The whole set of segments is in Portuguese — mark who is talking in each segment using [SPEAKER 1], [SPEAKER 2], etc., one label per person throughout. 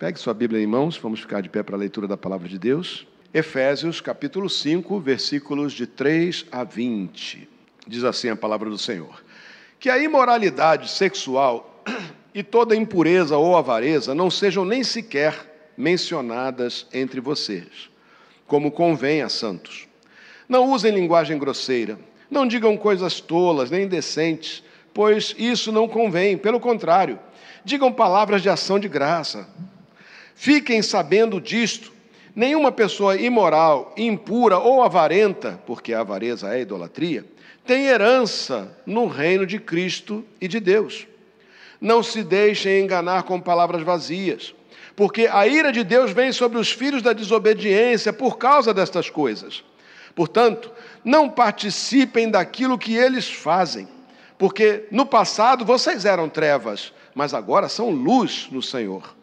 [SPEAKER 1] Pegue sua Bíblia em mãos, vamos ficar de pé para a leitura da palavra de Deus. Efésios, capítulo 5, versículos de 3 a 20. Diz assim a palavra do Senhor: Que a imoralidade sexual e toda impureza ou avareza não sejam nem sequer mencionadas entre vocês, como convém a santos. Não usem linguagem grosseira, não digam coisas tolas nem indecentes, pois isso não convém, pelo contrário, digam palavras de ação de graça. Fiquem sabendo disto Nenhuma pessoa imoral, impura ou avarenta, porque a avareza é idolatria, tem herança no reino de Cristo e de Deus. Não se deixem enganar com palavras vazias, porque a ira de Deus vem sobre os filhos da desobediência por causa destas coisas. Portanto, não participem daquilo que eles fazem, porque no passado vocês eram trevas, mas agora são luz no Senhor.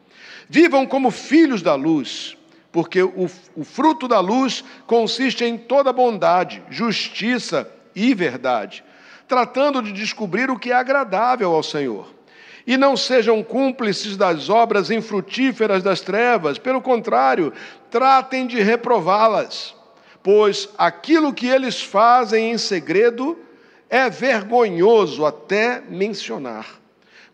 [SPEAKER 1] Vivam como filhos da luz porque o, o fruto da luz consiste em toda bondade, justiça e verdade, tratando de descobrir o que é agradável ao Senhor. E não sejam cúmplices das obras infrutíferas das trevas, pelo contrário, tratem de reprová-las, pois aquilo que eles fazem em segredo é vergonhoso até mencionar.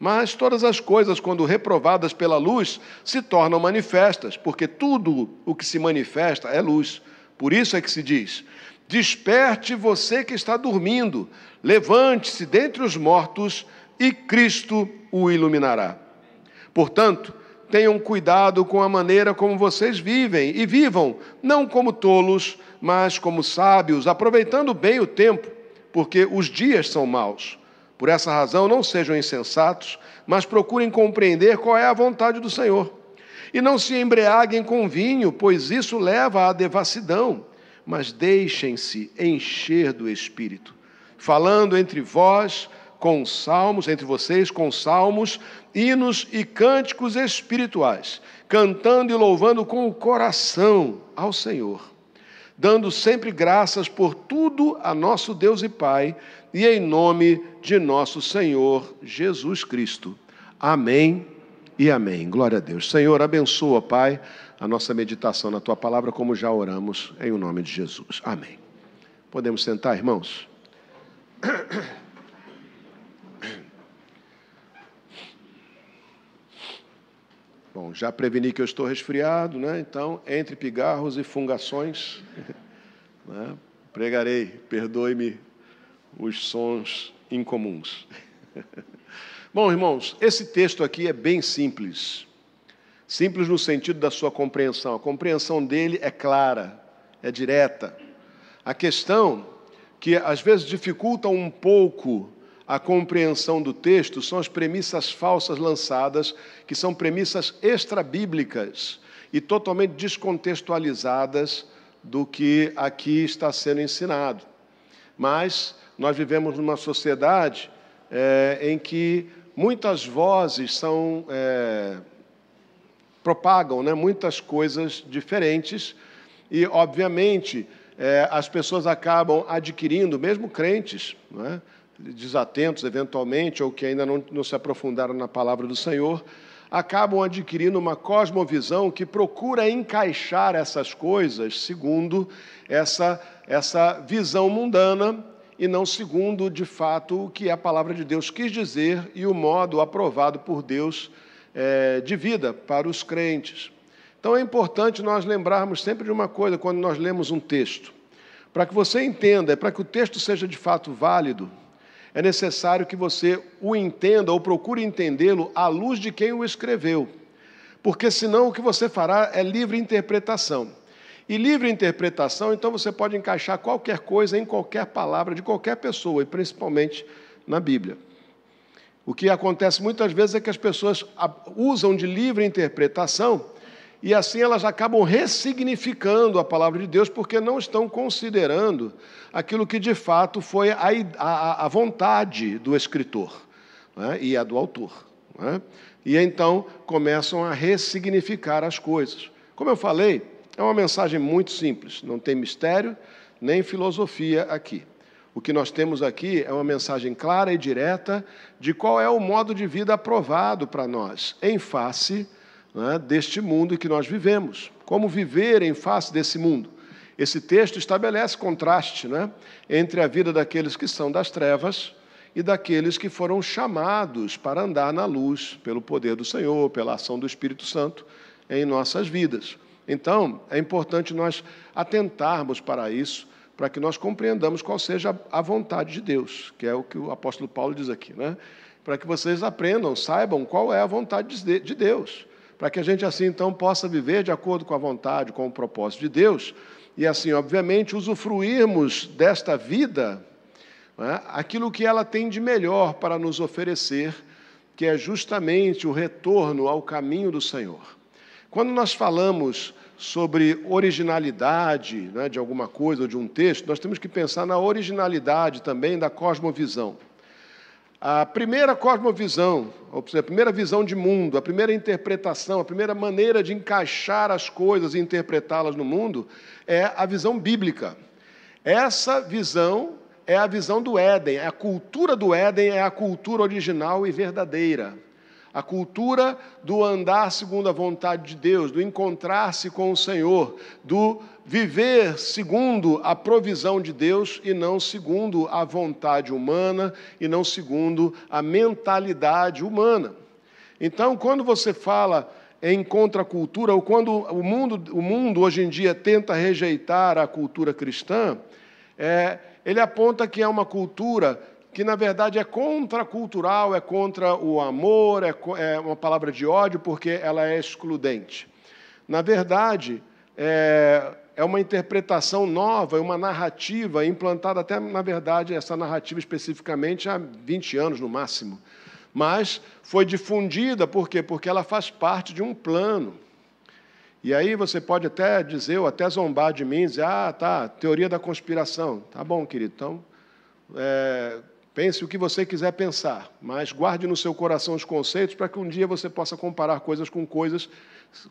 [SPEAKER 1] Mas todas as coisas, quando reprovadas pela luz, se tornam manifestas, porque tudo o que se manifesta é luz. Por isso é que se diz: Desperte você que está dormindo, levante-se dentre os mortos e Cristo o iluminará. Portanto, tenham cuidado com a maneira como vocês vivem e vivam, não como tolos, mas como sábios, aproveitando bem o tempo, porque os dias são maus. Por essa razão, não sejam insensatos, mas procurem compreender qual é a vontade do Senhor. E não se embriaguem com vinho, pois isso leva à devassidão, mas deixem-se encher do Espírito, falando entre vós com salmos, entre vocês com salmos, hinos e cânticos espirituais, cantando e louvando com o coração ao Senhor dando sempre graças por tudo a nosso Deus e Pai, e em nome de nosso Senhor Jesus Cristo. Amém e amém. Glória a Deus. Senhor, abençoa, Pai, a nossa meditação na tua palavra, como já oramos, em o nome de Jesus. Amém. Podemos sentar, irmãos? Bom, já preveni que eu estou resfriado, né? Então, entre pigarros e fungações, né? pregarei, perdoe-me os sons incomuns. Bom, irmãos, esse texto aqui é bem simples. Simples no sentido da sua compreensão. A compreensão dele é clara, é direta. A questão que às vezes dificulta um pouco a compreensão do texto são as premissas falsas lançadas, que são premissas extrabíblicas e totalmente descontextualizadas do que aqui está sendo ensinado. Mas nós vivemos numa sociedade é, em que muitas vozes são é, propagam né, muitas coisas diferentes e, obviamente, é, as pessoas acabam adquirindo, mesmo crentes, é, desatentos eventualmente, ou que ainda não, não se aprofundaram na palavra do Senhor, acabam adquirindo uma cosmovisão que procura encaixar essas coisas segundo essa, essa visão mundana e não segundo, de fato, o que a palavra de Deus quis dizer e o modo aprovado por Deus é, de vida para os crentes. Então é importante nós lembrarmos sempre de uma coisa quando nós lemos um texto. Para que você entenda, para que o texto seja de fato válido, é necessário que você o entenda ou procure entendê-lo à luz de quem o escreveu. Porque senão o que você fará é livre interpretação. E livre interpretação, então você pode encaixar qualquer coisa em qualquer palavra de qualquer pessoa, e principalmente na Bíblia. O que acontece muitas vezes é que as pessoas usam de livre interpretação e assim elas acabam ressignificando a palavra de Deus porque não estão considerando aquilo que de fato foi a, a, a vontade do escritor né, e a do autor. Né? E então começam a ressignificar as coisas. Como eu falei, é uma mensagem muito simples, não tem mistério nem filosofia aqui. O que nós temos aqui é uma mensagem clara e direta de qual é o modo de vida aprovado para nós, em face né, deste mundo que nós vivemos. Como viver em face desse mundo. Esse texto estabelece contraste né, entre a vida daqueles que são das trevas e daqueles que foram chamados para andar na luz pelo poder do Senhor, pela ação do Espírito Santo em nossas vidas. Então, é importante nós atentarmos para isso, para que nós compreendamos qual seja a vontade de Deus, que é o que o apóstolo Paulo diz aqui, né? Para que vocês aprendam, saibam qual é a vontade de Deus, para que a gente assim então possa viver de acordo com a vontade, com o propósito de Deus, e assim, obviamente, usufruirmos desta vida né, aquilo que ela tem de melhor para nos oferecer, que é justamente o retorno ao caminho do Senhor. Quando nós falamos sobre originalidade né, de alguma coisa ou de um texto, nós temos que pensar na originalidade também da cosmovisão. A primeira cosmovisão, ou seja, a primeira visão de mundo, a primeira interpretação, a primeira maneira de encaixar as coisas e interpretá-las no mundo é a visão bíblica. Essa visão é a visão do Éden, a cultura do Éden é a cultura original e verdadeira a cultura do andar segundo a vontade de Deus, do encontrar-se com o Senhor, do viver segundo a provisão de Deus e não segundo a vontade humana e não segundo a mentalidade humana. Então, quando você fala em contracultura, ou quando o mundo, o mundo hoje em dia tenta rejeitar a cultura cristã, é, ele aponta que é uma cultura que na verdade é contracultural, é contra o amor, é, é uma palavra de ódio, porque ela é excludente. Na verdade, é, é uma interpretação nova, é uma narrativa implantada até, na verdade, essa narrativa especificamente há 20 anos no máximo. Mas foi difundida, por quê? Porque ela faz parte de um plano. E aí você pode até dizer, ou até zombar de mim, dizer, ah, tá, teoria da conspiração. Tá bom, querido, então é, Pense o que você quiser pensar, mas guarde no seu coração os conceitos para que um dia você possa comparar coisas com coisas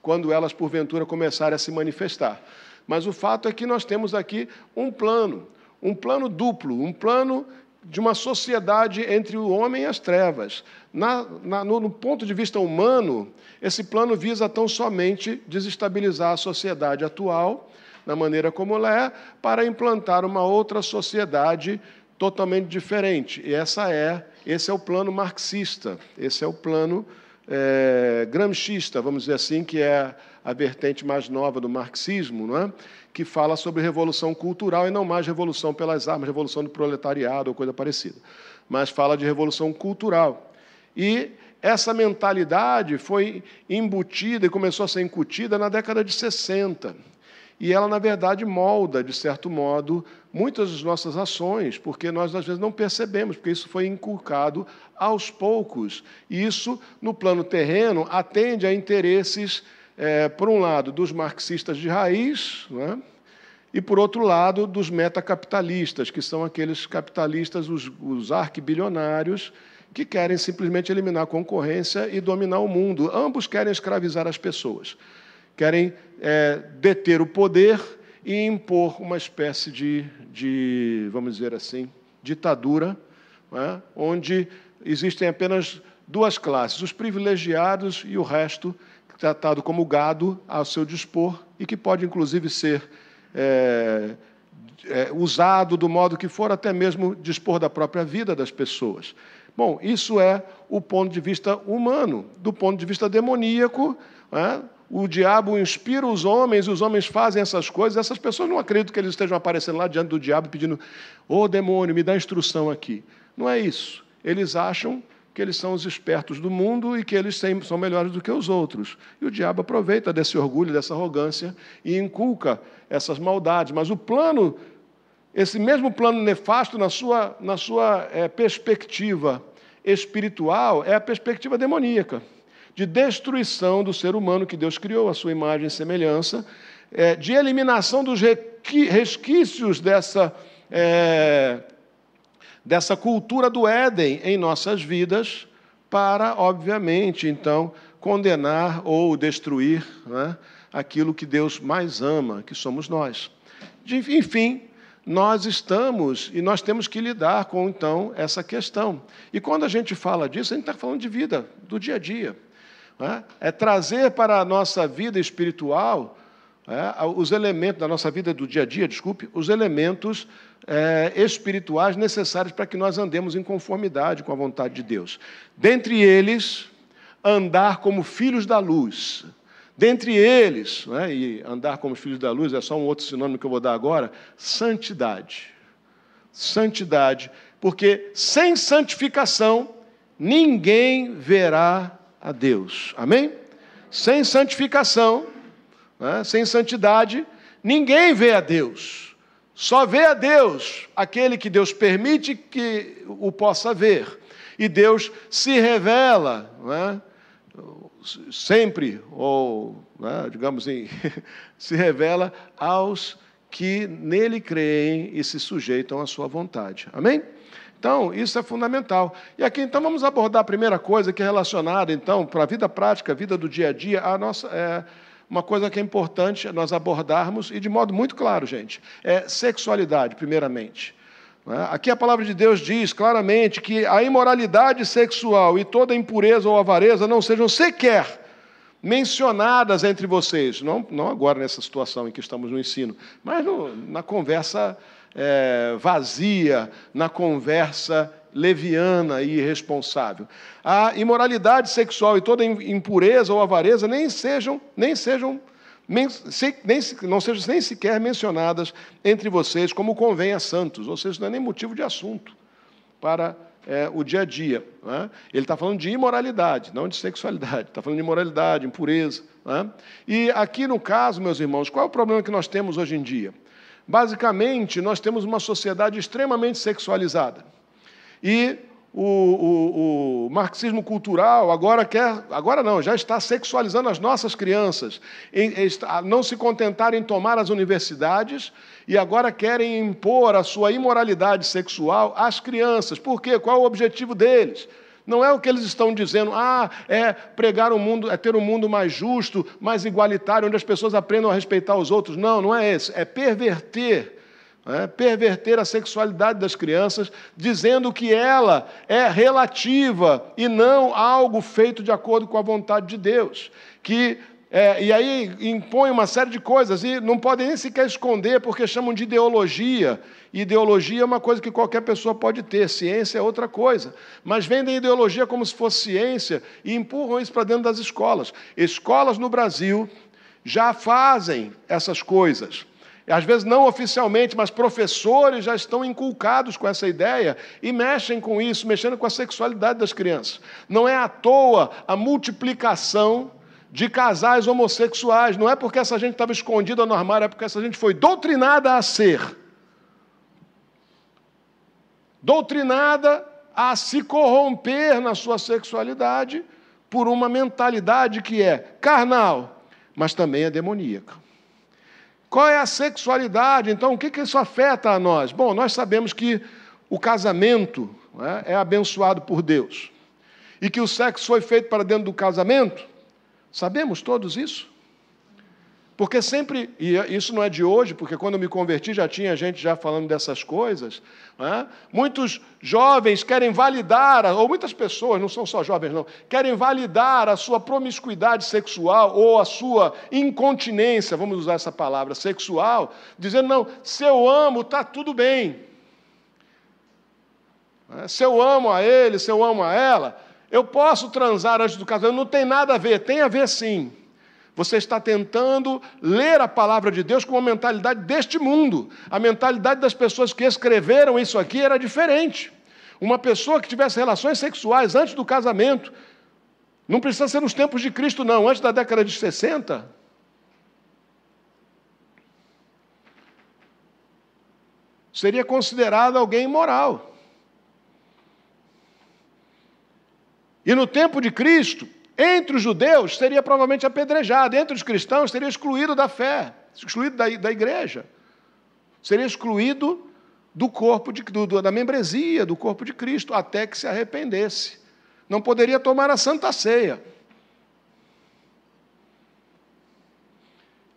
[SPEAKER 1] quando elas, porventura, começarem a se manifestar. Mas o fato é que nós temos aqui um plano, um plano duplo, um plano de uma sociedade entre o homem e as trevas. Na, na, no, no ponto de vista humano, esse plano visa tão somente desestabilizar a sociedade atual, na maneira como ela é, para implantar uma outra sociedade totalmente diferente. E essa é, esse é o plano marxista, esse é o plano é, gramscista, vamos dizer assim, que é a vertente mais nova do marxismo, não é? que fala sobre revolução cultural e não mais revolução pelas armas, revolução do proletariado ou coisa parecida, mas fala de revolução cultural. E essa mentalidade foi embutida e começou a ser incutida na década de 60 e ela, na verdade, molda, de certo modo, muitas das nossas ações, porque nós, às vezes, não percebemos, porque isso foi inculcado aos poucos. E isso, no plano terreno, atende a interesses, é, por um lado, dos marxistas de raiz, né? e, por outro lado, dos metacapitalistas, que são aqueles capitalistas, os, os arquibilionários, que querem simplesmente eliminar a concorrência e dominar o mundo. Ambos querem escravizar as pessoas querem é, deter o poder e impor uma espécie de, de vamos dizer assim, ditadura, é? onde existem apenas duas classes, os privilegiados e o resto tratado como gado ao seu dispor e que pode, inclusive, ser é, é, usado do modo que for, até mesmo dispor da própria vida das pessoas. Bom, isso é o ponto de vista humano. Do ponto de vista demoníaco, o diabo inspira os homens, os homens fazem essas coisas, essas pessoas não acreditam que eles estejam aparecendo lá diante do diabo pedindo: Ô oh, demônio, me dá instrução aqui. Não é isso. Eles acham que eles são os espertos do mundo e que eles são melhores do que os outros. E o diabo aproveita desse orgulho, dessa arrogância e inculca essas maldades. Mas o plano, esse mesmo plano nefasto, na sua, na sua é, perspectiva espiritual, é a perspectiva demoníaca de destruição do ser humano que Deus criou, a sua imagem e semelhança, é, de eliminação dos resquícios dessa, é, dessa cultura do Éden em nossas vidas, para, obviamente, então, condenar ou destruir né, aquilo que Deus mais ama, que somos nós. De, enfim, nós estamos e nós temos que lidar com, então, essa questão. E quando a gente fala disso, a gente está falando de vida, do dia a dia. Né? é trazer para a nossa vida espiritual é, os elementos da nossa vida do dia a dia, desculpe, os elementos é, espirituais necessários para que nós andemos em conformidade com a vontade de Deus. Dentre eles, andar como filhos da luz. Dentre eles, né, e andar como filhos da luz é só um outro sinônimo que eu vou dar agora, santidade. Santidade, porque sem santificação ninguém verá a Deus. Amém? Sem santificação, né, sem santidade, ninguém vê a Deus. Só vê a Deus aquele que Deus permite que o possa ver. E Deus se revela, né, sempre, ou, né, digamos assim, se revela aos que nele creem e se sujeitam à sua vontade. Amém? Então, isso é fundamental. E aqui, então, vamos abordar a primeira coisa que é relacionada, então, para a vida prática, a vida do dia a dia, a nossa. É, uma coisa que é importante nós abordarmos, e de modo muito claro, gente, é sexualidade, primeiramente. Né? Aqui a palavra de Deus diz claramente que a imoralidade sexual e toda impureza ou avareza não sejam sequer mencionadas entre vocês, não, não agora nessa situação em que estamos no ensino, mas no, na conversa é, vazia, na conversa leviana e irresponsável. A imoralidade sexual e toda impureza ou avareza nem sejam, nem sejam nem, não sejam nem sequer mencionadas entre vocês como convém a santos, ou seja, não é nem motivo de assunto para é, o dia a dia. Né? Ele está falando de imoralidade, não de sexualidade, está falando de imoralidade, impureza. Né? E aqui no caso, meus irmãos, qual é o problema que nós temos hoje em dia? Basicamente, nós temos uma sociedade extremamente sexualizada. E o, o, o, marxismo cultural agora quer, agora não, já está sexualizando as nossas crianças, em, em, não se contentar em tomar as universidades e agora querem impor a sua imoralidade sexual às crianças. Por quê? Qual é o objetivo deles? Não é o que eles estão dizendo, ah, é pregar o um mundo, é ter um mundo mais justo, mais igualitário, onde as pessoas aprendam a respeitar os outros. Não, não é esse. É perverter é, perverter a sexualidade das crianças, dizendo que ela é relativa e não algo feito de acordo com a vontade de Deus. Que, é, e aí impõe uma série de coisas e não podem nem sequer esconder, porque chamam de ideologia. Ideologia é uma coisa que qualquer pessoa pode ter, ciência é outra coisa. Mas vendem ideologia como se fosse ciência e empurram isso para dentro das escolas. Escolas no Brasil já fazem essas coisas às vezes não oficialmente, mas professores já estão inculcados com essa ideia e mexem com isso, mexendo com a sexualidade das crianças. Não é à toa a multiplicação de casais homossexuais, não é porque essa gente estava escondida no armário, é porque essa gente foi doutrinada a ser. Doutrinada a se corromper na sua sexualidade por uma mentalidade que é carnal, mas também é demoníaca. Qual é a sexualidade? Então, o que, isso afeta a nós? Bom, nós sabemos que o casamento né, é abençoado por Deus e que o sexo foi feito para dentro do casamento. Sabemos todos isso? Porque sempre, e isso não é de hoje, porque quando eu me converti já tinha gente já falando dessas coisas. É? Muitos jovens querem validar, ou muitas pessoas, não são só jovens, não, querem validar a sua promiscuidade sexual ou a sua incontinência, vamos usar essa palavra, sexual, dizendo: não, se eu amo, está tudo bem. É? Se eu amo a ele, se eu amo a ela, eu posso transar antes do casamento, não tem nada a ver, tem a ver sim. Você está tentando ler a palavra de Deus com a mentalidade deste mundo. A mentalidade das pessoas que escreveram isso aqui era diferente. Uma pessoa que tivesse relações sexuais antes do casamento, não precisa ser nos tempos de Cristo, não, antes da década de 60. Seria considerado alguém imoral. E no tempo de Cristo, entre os judeus, seria provavelmente apedrejado, entre os cristãos, seria excluído da fé, excluído da, da igreja, seria excluído do corpo, de, do, da membresia do corpo de Cristo, até que se arrependesse. Não poderia tomar a santa ceia.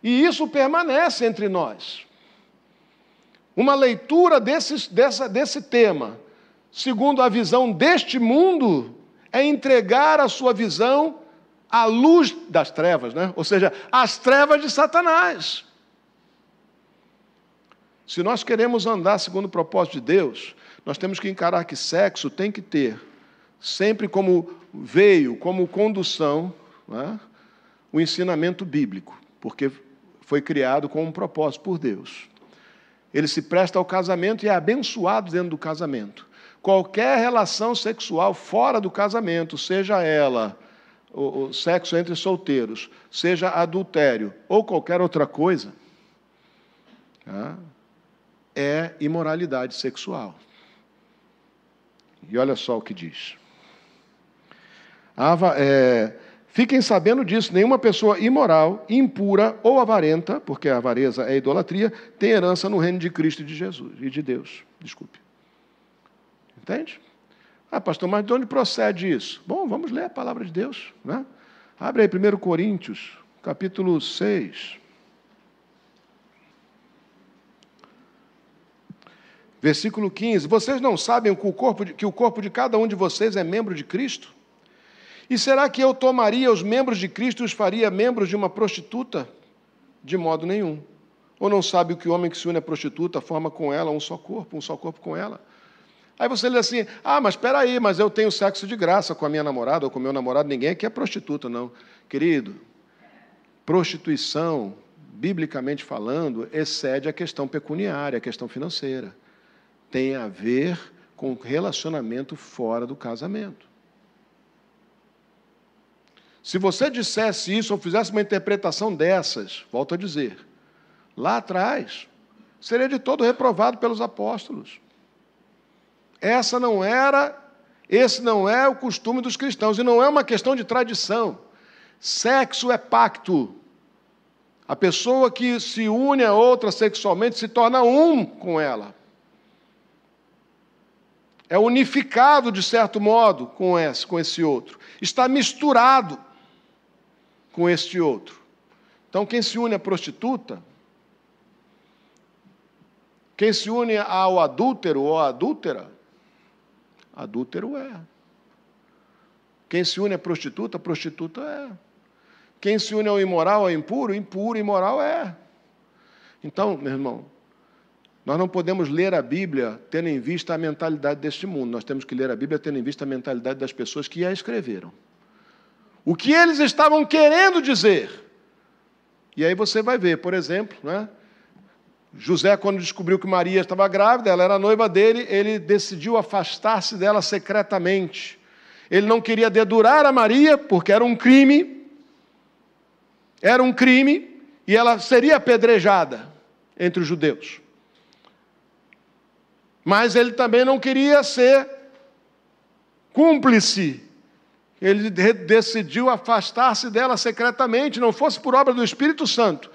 [SPEAKER 1] E isso permanece entre nós. Uma leitura desse, dessa, desse tema, segundo a visão deste mundo, é entregar a sua visão a luz das trevas, né? ou seja, as trevas de Satanás. Se nós queremos andar segundo o propósito de Deus, nós temos que encarar que sexo tem que ter, sempre como veio, como condução, né? o ensinamento bíblico, porque foi criado com um propósito por Deus. Ele se presta ao casamento e é abençoado dentro do casamento. Qualquer relação sexual fora do casamento, seja ela o, o sexo entre solteiros, seja adultério ou qualquer outra coisa, tá? é imoralidade sexual. E olha só o que diz. Ava, é, fiquem sabendo disso: nenhuma pessoa imoral, impura ou avarenta, porque a avareza é idolatria, tem herança no reino de Cristo e de Jesus e de Deus. Desculpe. Entende? Ah, pastor, mas de onde procede isso? Bom, vamos ler a palavra de Deus. Né? Abre aí 1 Coríntios, capítulo 6. Versículo 15: Vocês não sabem que o, corpo de, que o corpo de cada um de vocês é membro de Cristo? E será que eu tomaria os membros de Cristo e os faria membros de uma prostituta? De modo nenhum. Ou não sabe o que o homem que se une à prostituta forma com ela um só corpo, um só corpo com ela? Aí você lê assim: ah, mas espera aí, mas eu tenho sexo de graça com a minha namorada ou com o meu namorado, ninguém aqui é prostituta, não. Querido, prostituição, biblicamente falando, excede a questão pecuniária, a questão financeira. Tem a ver com relacionamento fora do casamento. Se você dissesse isso ou fizesse uma interpretação dessas, volto a dizer, lá atrás, seria de todo reprovado pelos apóstolos. Essa não era, esse não é o costume dos cristãos, e não é uma questão de tradição. Sexo é pacto. A pessoa que se une a outra sexualmente se torna um com ela. É unificado, de certo modo, com esse, com esse outro. Está misturado com este outro. Então, quem se une à prostituta, quem se une ao adúltero ou à adúltera, Adúltero é. Quem se une à prostituta, prostituta é. Quem se une ao imoral, ao impuro, impuro, imoral é. Então, meu irmão, nós não podemos ler a Bíblia tendo em vista a mentalidade deste mundo. Nós temos que ler a Bíblia tendo em vista a mentalidade das pessoas que a escreveram. O que eles estavam querendo dizer. E aí você vai ver, por exemplo, né? José, quando descobriu que Maria estava grávida, ela era noiva dele, ele decidiu afastar-se dela secretamente. Ele não queria dedurar a Maria, porque era um crime, era um crime, e ela seria apedrejada entre os judeus. Mas ele também não queria ser cúmplice. Ele decidiu afastar-se dela secretamente, não fosse por obra do Espírito Santo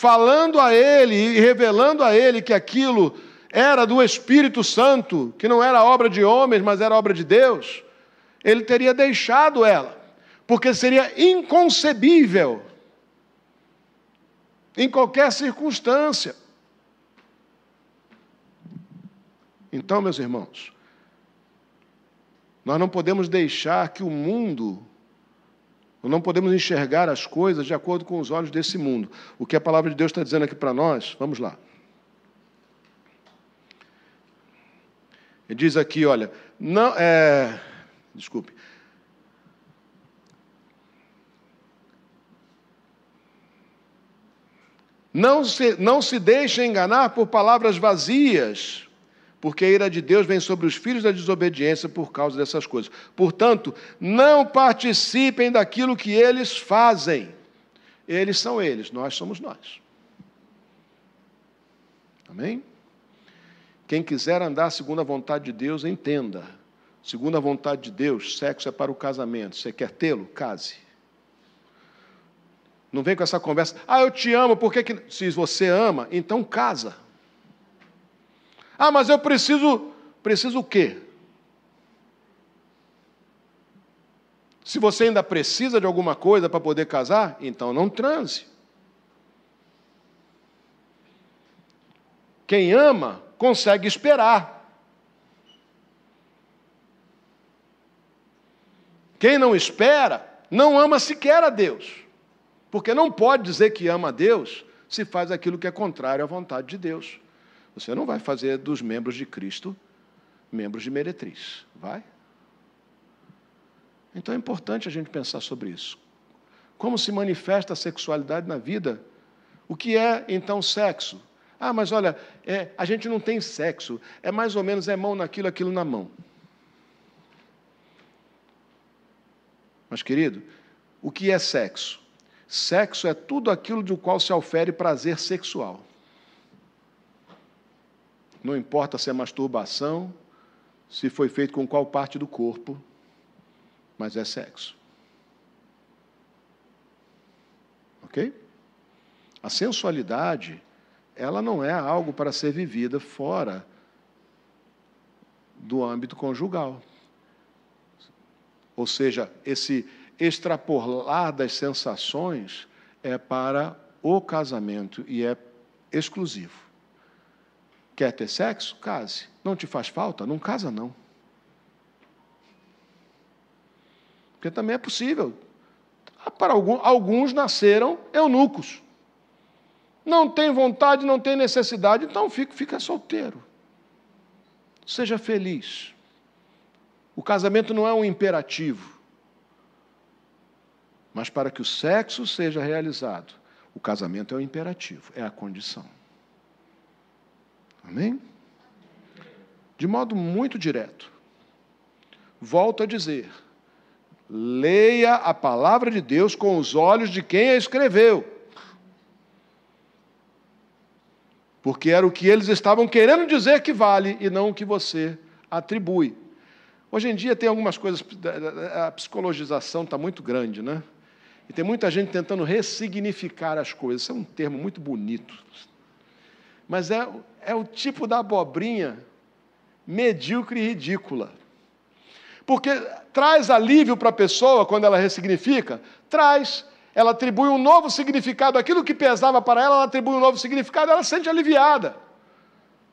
[SPEAKER 1] falando a ele e revelando a ele que aquilo era do Espírito Santo, que não era obra de homens, mas era obra de Deus, ele teria deixado ela, porque seria inconcebível, em qualquer circunstância. Então, meus irmãos, nós não podemos deixar que o mundo não podemos enxergar as coisas de acordo com os olhos desse mundo. O que a palavra de Deus está dizendo aqui para nós, vamos lá. Ele diz aqui, olha, não é, desculpe. Não se, não se deixe enganar por palavras vazias, porque a ira de Deus vem sobre os filhos da desobediência por causa dessas coisas. Portanto, não participem daquilo que eles fazem. Eles são eles, nós somos nós. Amém? Quem quiser andar segundo a vontade de Deus, entenda. Segundo a vontade de Deus, sexo é para o casamento. Você quer tê-lo? Case. Não vem com essa conversa. Ah, eu te amo, por que, que. Se você ama, então casa. Ah, mas eu preciso. Preciso o quê? Se você ainda precisa de alguma coisa para poder casar, então não transe. Quem ama consegue esperar. Quem não espera não ama sequer a Deus. Porque não pode dizer que ama a Deus se faz aquilo que é contrário à vontade de Deus. Você não vai fazer dos membros de Cristo membros de meretriz, vai? Então é importante a gente pensar sobre isso. Como se manifesta a sexualidade na vida? O que é então sexo? Ah, mas olha, é, a gente não tem sexo, é mais ou menos é mão naquilo, aquilo na mão. Mas, querido, o que é sexo? Sexo é tudo aquilo do qual se ofere prazer sexual. Não importa se é masturbação, se foi feito com qual parte do corpo, mas é sexo. Ok? A sensualidade, ela não é algo para ser vivida fora do âmbito conjugal. Ou seja, esse extrapolar das sensações é para o casamento e é exclusivo. Quer ter sexo? Case. Não te faz falta? Não casa, não. Porque também é possível. Para alguns, nasceram eunucos. Não tem vontade, não tem necessidade, então fica, fica solteiro. Seja feliz. O casamento não é um imperativo. Mas para que o sexo seja realizado, o casamento é o imperativo, é a condição. Amém? De modo muito direto. Volto a dizer: leia a palavra de Deus com os olhos de quem a escreveu. Porque era o que eles estavam querendo dizer que vale e não o que você atribui. Hoje em dia tem algumas coisas, a psicologização está muito grande, né? E tem muita gente tentando ressignificar as coisas. Isso é um termo muito bonito. Mas é, é o tipo da abobrinha medíocre e ridícula. Porque traz alívio para a pessoa quando ela ressignifica? Traz. Ela atribui um novo significado. Aquilo que pesava para ela, ela atribui um novo significado, ela se sente aliviada.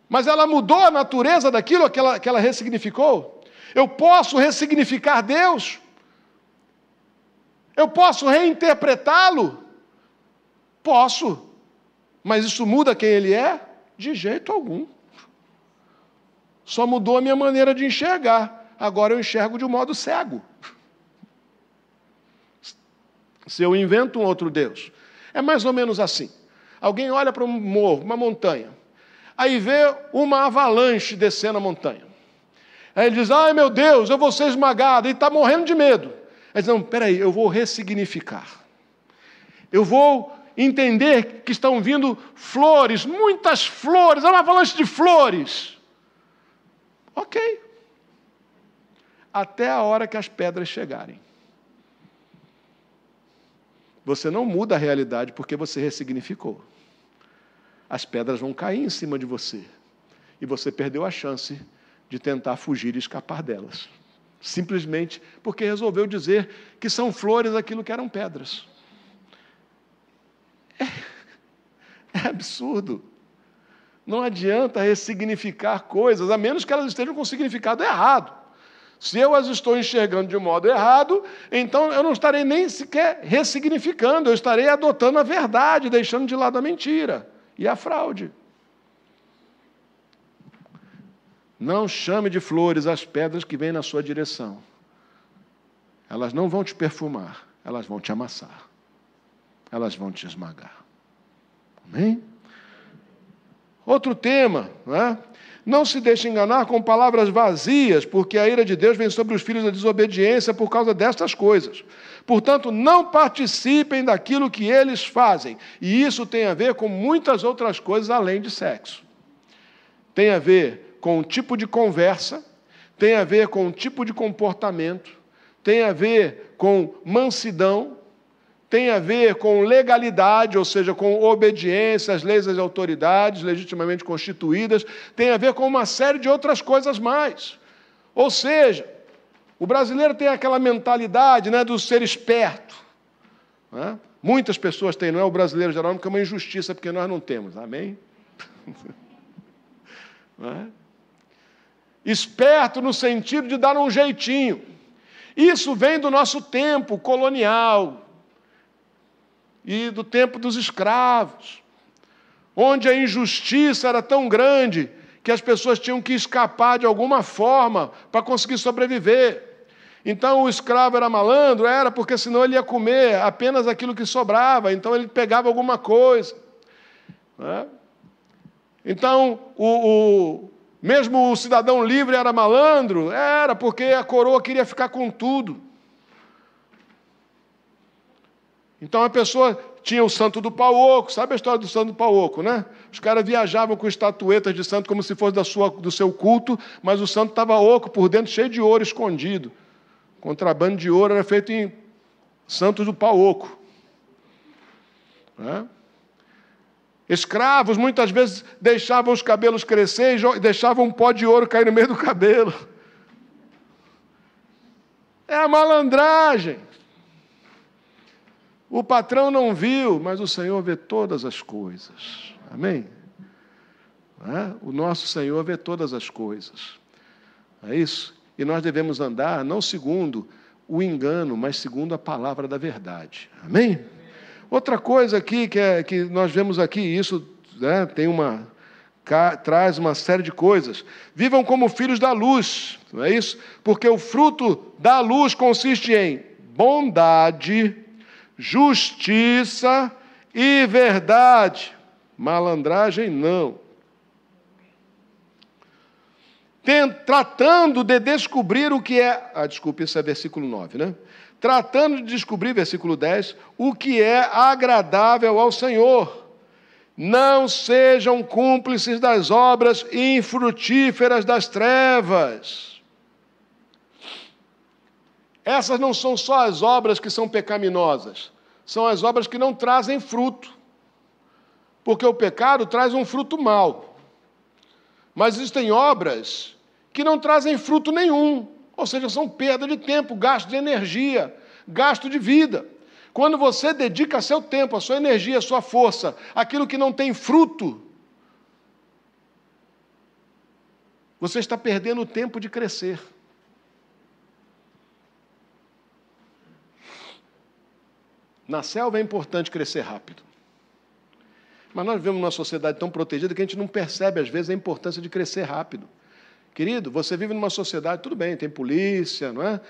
[SPEAKER 1] Mas ela mudou a natureza daquilo que ela, que ela ressignificou? Eu posso ressignificar Deus? Eu posso reinterpretá-lo? Posso. Mas isso muda quem ele é? De jeito algum. Só mudou a minha maneira de enxergar. Agora eu enxergo de um modo cego. Se eu invento um outro Deus. É mais ou menos assim. Alguém olha para um morro, uma montanha, aí vê uma avalanche descendo a montanha. Aí ele diz: ai meu Deus, eu vou ser esmagado, e está morrendo de medo. Ele diz: não, peraí, eu vou ressignificar. Eu vou entender que estão vindo flores, muitas flores, é uma avalanche de flores. Ok. Até a hora que as pedras chegarem. Você não muda a realidade porque você ressignificou. As pedras vão cair em cima de você. E você perdeu a chance de tentar fugir e escapar delas. Simplesmente porque resolveu dizer que são flores aquilo que eram pedras. É, absurdo. Não adianta ressignificar coisas, a menos que elas estejam com significado errado. Se eu as estou enxergando de um modo errado, então eu não estarei nem sequer ressignificando, eu estarei adotando a verdade, deixando de lado a mentira e a fraude. Não chame de flores as pedras que vêm na sua direção. Elas não vão te perfumar, elas vão te amassar. Elas vão te esmagar. Amém? Outro tema, não é? Não se deixe enganar com palavras vazias, porque a ira de Deus vem sobre os filhos da desobediência por causa destas coisas. Portanto, não participem daquilo que eles fazem. E isso tem a ver com muitas outras coisas além de sexo. Tem a ver com o tipo de conversa, tem a ver com o tipo de comportamento, tem a ver com mansidão, tem a ver com legalidade, ou seja, com obediência às leis das autoridades legitimamente constituídas, tem a ver com uma série de outras coisas mais. Ou seja, o brasileiro tem aquela mentalidade né, do ser esperto. Né? Muitas pessoas têm, não é o brasileiro geralmente, que é uma injustiça, porque nós não temos. Amém? não é? Esperto no sentido de dar um jeitinho. Isso vem do nosso tempo colonial e do tempo dos escravos, onde a injustiça era tão grande que as pessoas tinham que escapar de alguma forma para conseguir sobreviver. Então o escravo era malandro? Era, porque senão ele ia comer apenas aquilo que sobrava, então ele pegava alguma coisa. Né? Então, o, o, mesmo o cidadão livre era malandro? Era, porque a coroa queria ficar com tudo. Então a pessoa tinha o santo do pau oco, sabe a história do santo do pau oco, né? Os caras viajavam com estatuetas de santo como se fosse da sua, do seu culto, mas o santo estava oco por dentro, cheio de ouro escondido. Contrabando de ouro era feito em santos do pau oco. Né? Escravos muitas vezes deixavam os cabelos crescer e deixavam um pó de ouro cair no meio do cabelo. É a malandragem. O patrão não viu, mas o Senhor vê todas as coisas. Amém? É? O nosso Senhor vê todas as coisas. É isso? E nós devemos andar não segundo o engano, mas segundo a palavra da verdade. Amém? Outra coisa aqui que, é, que nós vemos aqui, isso né, tem uma traz uma série de coisas. Vivam como filhos da luz, não é isso? Porque o fruto da luz consiste em bondade, justiça e verdade. Malandragem não. Tratando de descobrir o que é. Ah, desculpe, isso é versículo 9, né? Tratando de descobrir, versículo 10, o que é agradável ao Senhor. Não sejam cúmplices das obras infrutíferas das trevas essas não são só as obras que são pecaminosas, são as obras que não trazem fruto. Porque o pecado traz um fruto mau. Mas existem obras que não trazem fruto nenhum, ou seja, são perda de tempo, gasto de energia, gasto de vida. Quando você dedica seu tempo, a sua energia, a sua força, aquilo que não tem fruto, você está perdendo o tempo de crescer. Na selva é importante crescer rápido. Mas nós vivemos numa sociedade tão protegida que a gente não percebe, às vezes, a importância de crescer rápido. Querido, você vive numa sociedade, tudo bem, tem polícia, não é?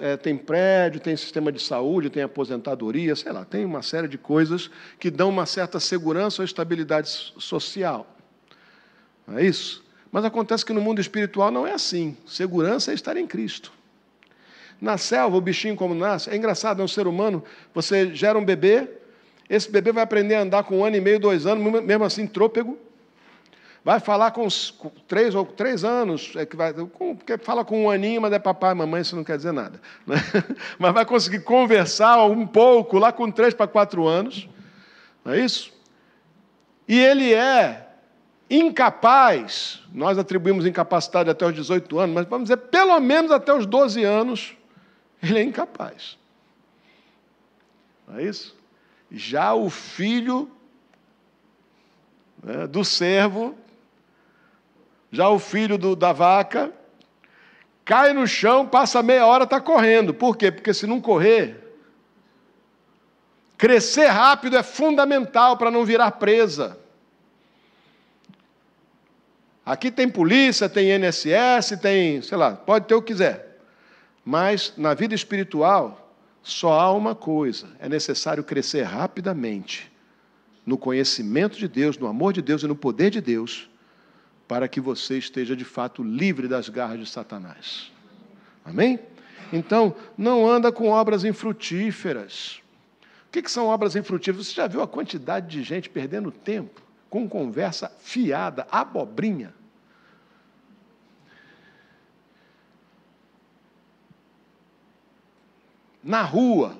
[SPEAKER 1] é? tem prédio, tem sistema de saúde, tem aposentadoria, sei lá, tem uma série de coisas que dão uma certa segurança ou estabilidade social. Não é isso? Mas acontece que no mundo espiritual não é assim. Segurança é estar em Cristo. Na selva, o bichinho como nasce, é engraçado, é um ser humano, você gera um bebê, esse bebê vai aprender a andar com um ano e meio, dois anos, mesmo assim trôpego, vai falar com, com três ou três anos, é que vai, com, fala com um aninho, mas é papai, mamãe, isso não quer dizer nada. Né? Mas vai conseguir conversar um pouco lá com três para quatro anos, não é isso? E ele é incapaz, nós atribuímos incapacidade até os 18 anos, mas vamos dizer, pelo menos até os 12 anos, ele é incapaz. Não é isso? Já o filho né, do servo, já o filho do, da vaca, cai no chão, passa meia hora, está correndo. Por quê? Porque se não correr, crescer rápido é fundamental para não virar presa. Aqui tem polícia, tem INSS, tem, sei lá, pode ter o que quiser. Mas na vida espiritual, só há uma coisa: é necessário crescer rapidamente no conhecimento de Deus, no amor de Deus e no poder de Deus, para que você esteja de fato livre das garras de Satanás. Amém? Então, não anda com obras infrutíferas. O que, são obras infrutíferas? Você já viu a quantidade de gente perdendo tempo com conversa fiada, abobrinha? Na rua,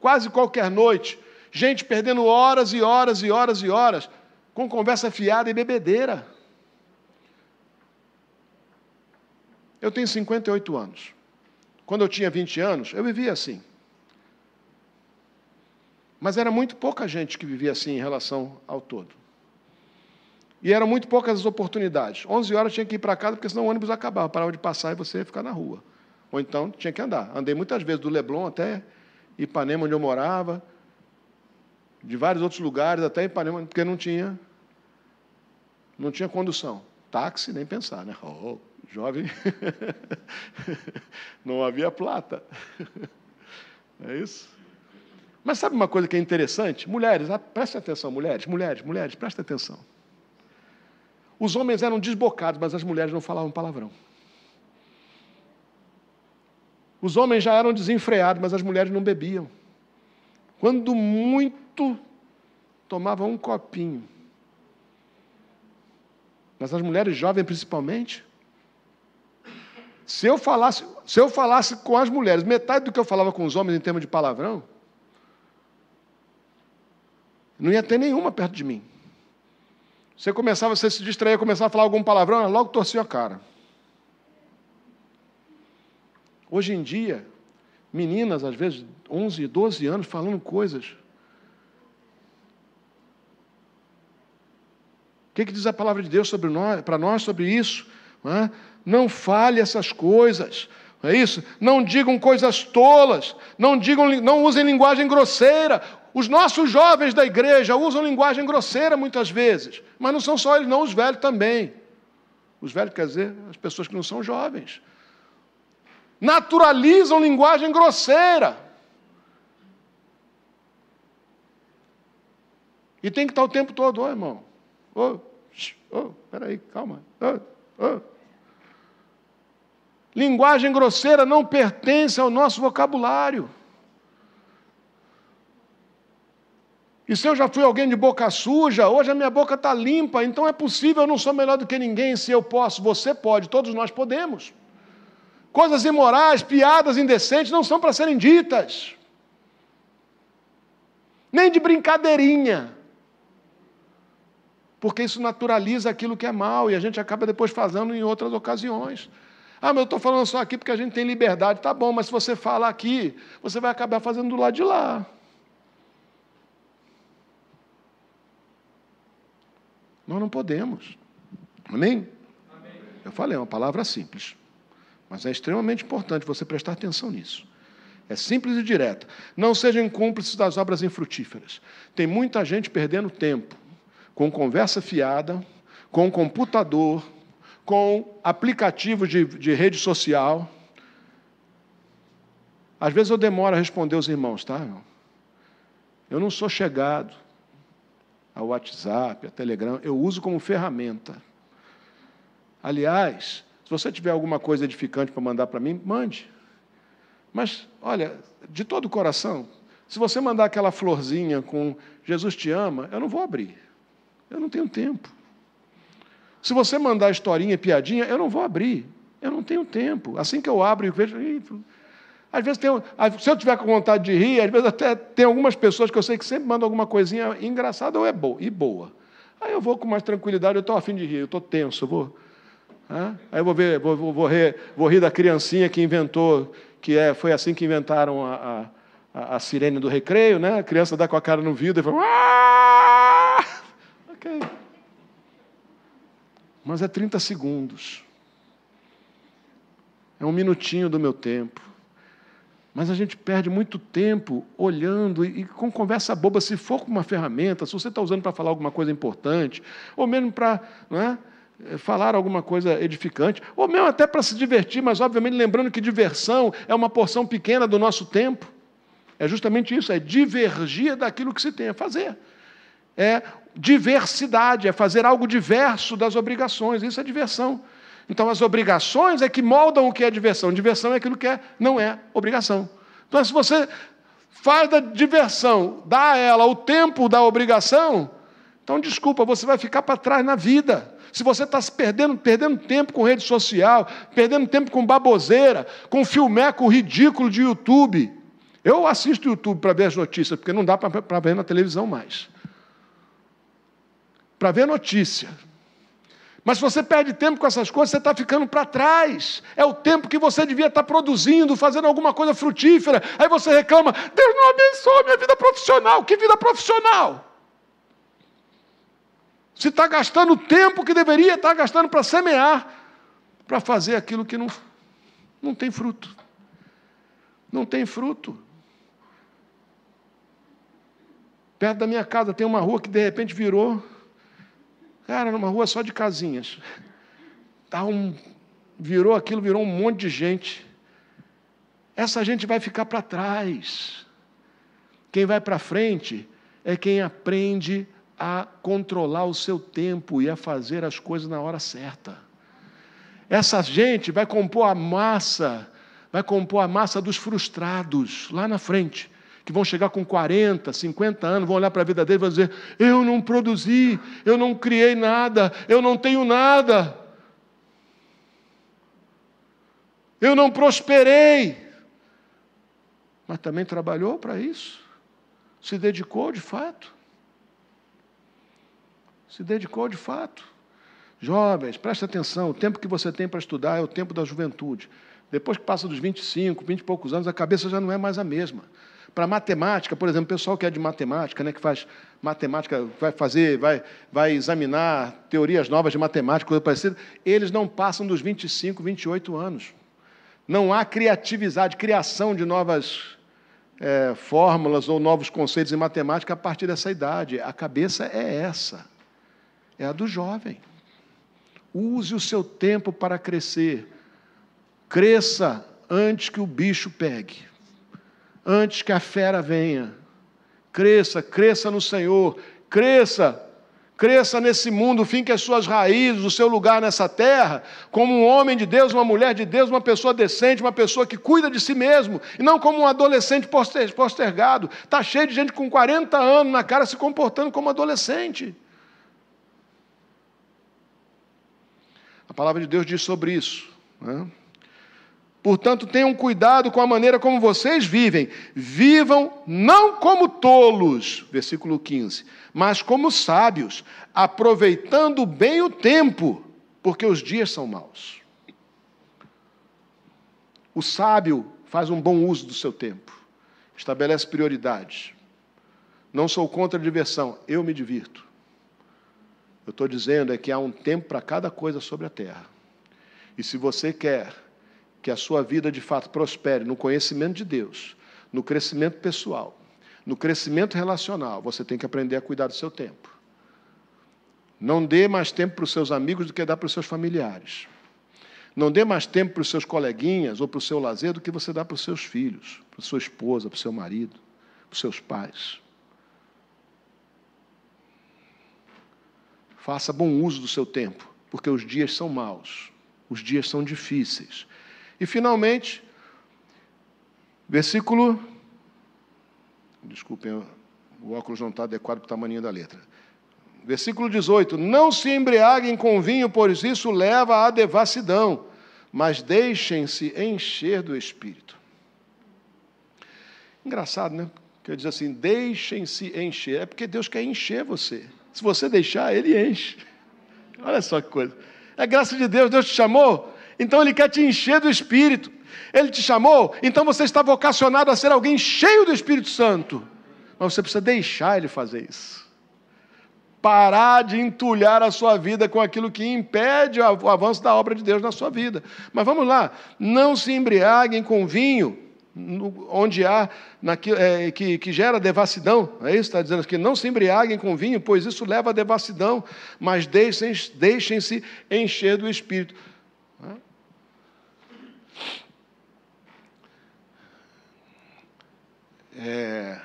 [SPEAKER 1] quase qualquer noite, gente perdendo horas e horas e horas e horas com conversa fiada e bebedeira. Eu tenho 58 anos. Quando eu tinha 20 anos, eu vivia assim. Mas era muito pouca gente que vivia assim em relação ao todo. E eram muito poucas as oportunidades. 11 horas tinha que ir para casa, porque senão o ônibus acabava, parava de passar e você ia ficar na rua. Ou então tinha que andar. Andei muitas vezes do Leblon até Ipanema, onde eu morava, de vários outros lugares até Ipanema, porque não tinha, não tinha condução. Táxi, nem pensar, né? Oh, jovem, não havia plata. É isso? Mas sabe uma coisa que é interessante? Mulheres, ah, prestem atenção, mulheres, mulheres, mulheres, prestem atenção. Os homens eram desbocados, mas as mulheres não falavam palavrão. Os homens já eram desenfreados, mas as mulheres não bebiam. Quando muito, tomavam um copinho. Mas as mulheres jovens, principalmente, se eu falasse, se eu falasse com as mulheres metade do que eu falava com os homens em termos de palavrão, não ia ter nenhuma perto de mim. Você começava, você se distraía, começava a falar algum palavrão, logo torcia a cara. Hoje em dia, meninas, às vezes, 11, 12 anos, falando coisas. O que, que diz a palavra de Deus sobre nós, para nós sobre isso? Não, é? não fale essas coisas. Não é isso? Não digam coisas tolas, não digam, não usem linguagem grosseira. Os nossos jovens da igreja usam linguagem grosseira muitas vezes, mas não são só eles, não, os velhos também. Os velhos quer dizer as pessoas que não são jovens naturalizam linguagem grosseira. E tem que estar o tempo todo, ô oh, irmão. Ô, oh, oh, peraí, calma. Oh, oh. Linguagem grosseira não pertence ao nosso vocabulário. E se eu já fui alguém de boca suja, hoje a minha boca está limpa, então é possível, eu não sou melhor do que ninguém, se eu posso, você pode, todos nós podemos. Coisas imorais, piadas indecentes não são para serem ditas. Nem de brincadeirinha. Porque isso naturaliza aquilo que é mal e a gente acaba depois fazendo em outras ocasiões. Ah, mas eu estou falando só aqui porque a gente tem liberdade. Tá bom, mas se você falar aqui, você vai acabar fazendo do lado de lá. Nós não podemos. Amém? Amém? Eu falei, é uma palavra simples. Mas é extremamente importante você prestar atenção nisso. É simples e direta. Não sejam cúmplices das obras infrutíferas. Tem muita gente perdendo tempo com conversa fiada, com computador, com aplicativos de, de rede social. Às vezes eu demoro a responder os irmãos, tá? Eu não sou chegado ao WhatsApp, a Telegram, eu uso como ferramenta. Aliás, você tiver alguma coisa edificante para mandar para mim, mande. Mas, olha, de todo o coração, se você mandar aquela florzinha com Jesus te ama, eu não vou abrir. Eu não tenho tempo. Se você mandar historinha, piadinha, eu não vou abrir. Eu não tenho tempo. Assim que eu abro e vejo. Às vezes tem, se eu tiver com vontade de rir, às vezes até tem algumas pessoas que eu sei que sempre mandam alguma coisinha engraçada ou é boa, e boa. Aí eu vou com mais tranquilidade, eu estou afim de rir, eu estou tenso, eu vou. Aí eu vou, ver, vou, vou, rir, vou rir da criancinha que inventou, que é, foi assim que inventaram a, a, a sirene do recreio, né? A criança dá com a cara no vidro e fala. Aaah! Ok. Mas é 30 segundos. É um minutinho do meu tempo. Mas a gente perde muito tempo olhando e, e com conversa boba, se for com uma ferramenta, se você está usando para falar alguma coisa importante, ou mesmo para. Não é? Eh, falar alguma coisa edificante, ou mesmo até para se divertir, mas obviamente lembrando que diversão é uma porção pequena do nosso tempo. É justamente isso, é divergir daquilo que se tem a fazer. É diversidade, é fazer algo diverso das obrigações, isso é diversão. Então as obrigações é que moldam o que é diversão. Diversão é aquilo que é, não é obrigação. Então, se você faz da diversão, dá a ela o tempo da obrigação, então desculpa, você vai ficar para trás na vida se você está perdendo, perdendo tempo com rede social, perdendo tempo com baboseira, com filmeco ridículo de YouTube. Eu assisto YouTube para ver as notícias, porque não dá para ver na televisão mais. Para ver notícia. Mas se você perde tempo com essas coisas, você está ficando para trás. É o tempo que você devia estar tá produzindo, fazendo alguma coisa frutífera. Aí você reclama: Deus não abençoa minha vida profissional. Que vida profissional? Se está gastando o tempo que deveria estar gastando para semear, para fazer aquilo que não, não tem fruto. Não tem fruto. Perto da minha casa tem uma rua que de repente virou, cara, numa rua só de casinhas. Tá um, virou aquilo, virou um monte de gente. Essa gente vai ficar para trás. Quem vai para frente é quem aprende a controlar o seu tempo e a fazer as coisas na hora certa. Essa gente vai compor a massa, vai compor a massa dos frustrados lá na frente que vão chegar com 40, 50 anos, vão olhar para a vida dele e vão dizer: Eu não produzi, eu não criei nada, eu não tenho nada, eu não prosperei. Mas também trabalhou para isso, se dedicou de fato. Se dedicou de fato. Jovens, preste atenção: o tempo que você tem para estudar é o tempo da juventude. Depois que passa dos 25, 20 e poucos anos, a cabeça já não é mais a mesma. Para matemática, por exemplo, o pessoal que é de matemática, né, que faz matemática, vai fazer, vai, vai examinar teorias novas de matemática, coisa parecida, eles não passam dos 25, 28 anos. Não há criatividade, criação de novas é, fórmulas ou novos conceitos em matemática a partir dessa idade. A cabeça é essa, é a do jovem. Use o seu tempo para crescer. Cresça antes que o bicho pegue antes que a fera venha. Cresça, cresça no Senhor, cresça, cresça nesse mundo, finque as suas raízes, o seu lugar nessa terra, como um homem de Deus, uma mulher de Deus, uma pessoa decente, uma pessoa que cuida de si mesmo, e não como um adolescente postergado. Está cheio de gente com 40 anos na cara se comportando como adolescente. A palavra de Deus diz sobre isso. Né? Portanto, tenham cuidado com a maneira como vocês vivem. Vivam não como tolos, versículo 15, mas como sábios, aproveitando bem o tempo, porque os dias são maus. O sábio faz um bom uso do seu tempo, estabelece prioridades. Não sou contra a diversão, eu me divirto. Eu estou dizendo é que há um tempo para cada coisa sobre a terra. E se você quer que a sua vida de fato prospere no conhecimento de Deus, no crescimento pessoal, no crescimento relacional, você tem que aprender a cuidar do seu tempo. Não dê mais tempo para os seus amigos do que dá para os seus familiares. Não dê mais tempo para os seus coleguinhas ou para o seu lazer do que você dá para os seus filhos, para a sua esposa, para o seu marido, para os seus pais. Faça bom uso do seu tempo, porque os dias são maus, os dias são difíceis. E finalmente, versículo. Desculpem, o óculos não está adequado para o tamanho da letra. Versículo 18: Não se embriaguem com vinho, pois isso leva à devassidão, mas deixem-se encher do espírito. Engraçado, né? Que diz assim: deixem-se encher. É porque Deus quer encher você. Se você deixar, Ele enche. Olha só que coisa. É graça de Deus, Deus te chamou então Ele quer te encher do Espírito. Ele te chamou, então você está vocacionado a ser alguém cheio do Espírito Santo. Mas você precisa deixar Ele fazer isso. Parar de entulhar a sua vida com aquilo que impede o avanço da obra de Deus na sua vida. Mas vamos lá, não se embriaguem com vinho, onde há naquilo, é, que, que, gera devassidão, é isso? Está dizendo aqui, não se embriaguem com vinho, pois isso leva à devassidão, mas deixem-se deixem encher do Espírito. É,